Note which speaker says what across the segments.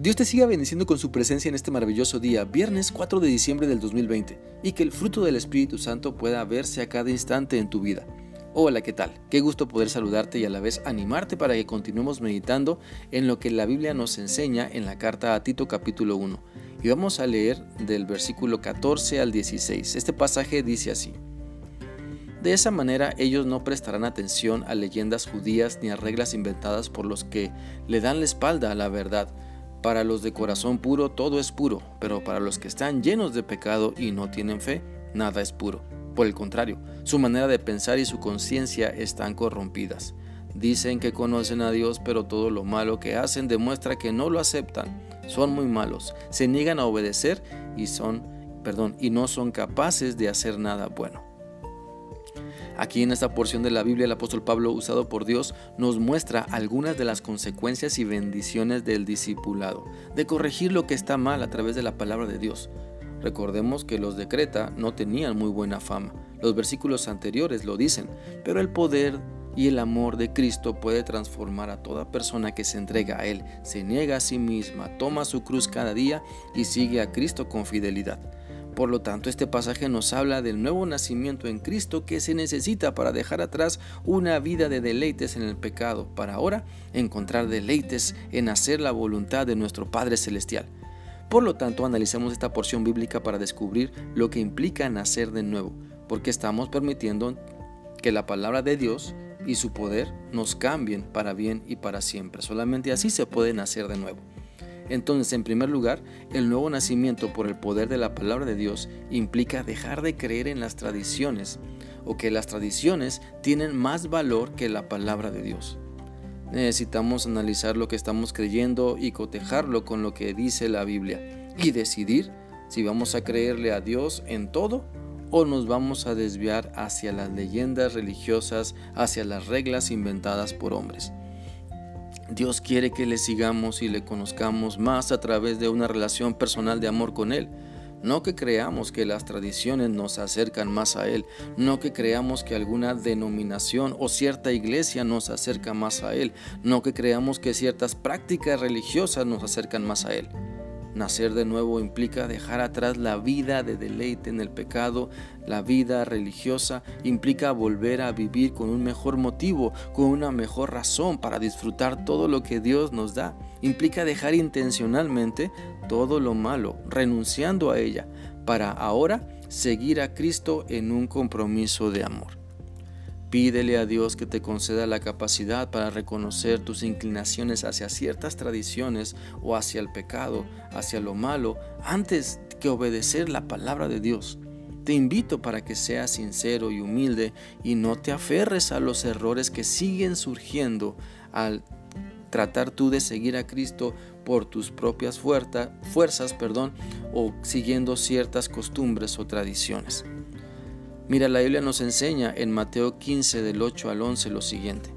Speaker 1: Dios te siga bendiciendo con su presencia en este maravilloso día, viernes 4 de diciembre del 2020, y que el fruto del Espíritu Santo pueda verse a cada instante en tu vida. Hola, ¿qué tal? Qué gusto poder saludarte y a la vez animarte para que continuemos meditando en lo que la Biblia nos enseña en la carta a Tito capítulo 1. Y vamos a leer del versículo 14 al 16. Este pasaje dice así. De esa manera ellos no prestarán atención a leyendas judías ni a reglas inventadas por los que le dan la espalda a la verdad para los de corazón puro todo es puro, pero para los que están llenos de pecado y no tienen fe, nada es puro. Por el contrario, su manera de pensar y su conciencia están corrompidas. Dicen que conocen a Dios, pero todo lo malo que hacen demuestra que no lo aceptan. Son muy malos, se niegan a obedecer y son, perdón, y no son capaces de hacer nada bueno. Aquí en esta porción de la Biblia el apóstol Pablo, usado por Dios, nos muestra algunas de las consecuencias y bendiciones del discipulado, de corregir lo que está mal a través de la palabra de Dios. Recordemos que los de Creta no tenían muy buena fama. Los versículos anteriores lo dicen, pero el poder y el amor de Cristo puede transformar a toda persona que se entrega a Él, se niega a sí misma, toma su cruz cada día y sigue a Cristo con fidelidad. Por lo tanto, este pasaje nos habla del nuevo nacimiento en Cristo que se necesita para dejar atrás una vida de deleites en el pecado, para ahora encontrar deleites en hacer la voluntad de nuestro Padre Celestial. Por lo tanto, analicemos esta porción bíblica para descubrir lo que implica nacer de nuevo, porque estamos permitiendo que la palabra de Dios y su poder nos cambien para bien y para siempre. Solamente así se puede nacer de nuevo. Entonces, en primer lugar, el nuevo nacimiento por el poder de la palabra de Dios implica dejar de creer en las tradiciones o que las tradiciones tienen más valor que la palabra de Dios. Necesitamos analizar lo que estamos creyendo y cotejarlo con lo que dice la Biblia y decidir si vamos a creerle a Dios en todo o nos vamos a desviar hacia las leyendas religiosas, hacia las reglas inventadas por hombres. Dios quiere que le sigamos y le conozcamos más a través de una relación personal de amor con Él. No que creamos que las tradiciones nos acercan más a Él, no que creamos que alguna denominación o cierta iglesia nos acerca más a Él, no que creamos que ciertas prácticas religiosas nos acercan más a Él. Nacer de nuevo implica dejar atrás la vida de deleite en el pecado, la vida religiosa implica volver a vivir con un mejor motivo, con una mejor razón para disfrutar todo lo que Dios nos da. Implica dejar intencionalmente todo lo malo, renunciando a ella, para ahora seguir a Cristo en un compromiso de amor. Pídele a Dios que te conceda la capacidad para reconocer tus inclinaciones hacia ciertas tradiciones o hacia el pecado, hacia lo malo, antes que obedecer la palabra de Dios. Te invito para que seas sincero y humilde y no te aferres a los errores que siguen surgiendo al tratar tú de seguir a Cristo por tus propias fuerzas perdón, o siguiendo ciertas costumbres o tradiciones. Mira, la Biblia nos enseña en Mateo 15 del 8 al 11 lo siguiente.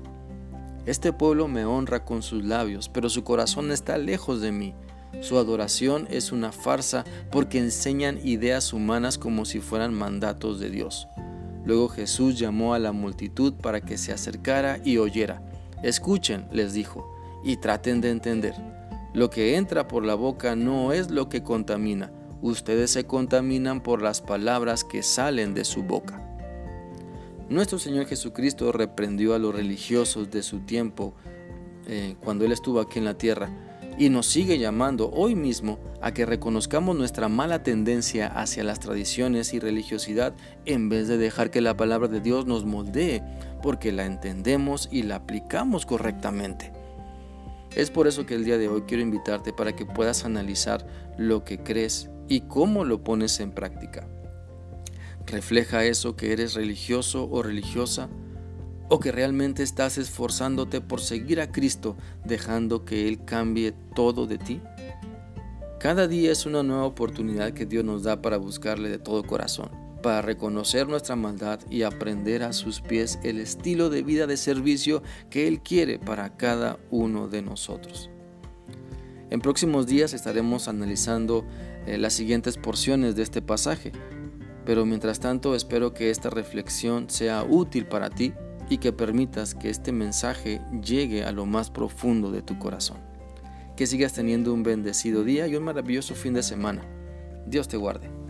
Speaker 1: Este pueblo me honra con sus labios, pero su corazón está lejos de mí. Su adoración es una farsa porque enseñan ideas humanas como si fueran mandatos de Dios. Luego Jesús llamó a la multitud para que se acercara y oyera. Escuchen, les dijo, y traten de entender. Lo que entra por la boca no es lo que contamina ustedes se contaminan por las palabras que salen de su boca. Nuestro Señor Jesucristo reprendió a los religiosos de su tiempo eh, cuando Él estuvo aquí en la tierra y nos sigue llamando hoy mismo a que reconozcamos nuestra mala tendencia hacia las tradiciones y religiosidad en vez de dejar que la palabra de Dios nos moldee porque la entendemos y la aplicamos correctamente. Es por eso que el día de hoy quiero invitarte para que puedas analizar lo que crees y cómo lo pones en práctica. ¿Refleja eso que eres religioso o religiosa? ¿O que realmente estás esforzándote por seguir a Cristo dejando que Él cambie todo de ti? Cada día es una nueva oportunidad que Dios nos da para buscarle de todo corazón, para reconocer nuestra maldad y aprender a sus pies el estilo de vida de servicio que Él quiere para cada uno de nosotros. En próximos días estaremos analizando eh, las siguientes porciones de este pasaje, pero mientras tanto espero que esta reflexión sea útil para ti y que permitas que este mensaje llegue a lo más profundo de tu corazón. Que sigas teniendo un bendecido día y un maravilloso fin de semana. Dios te guarde.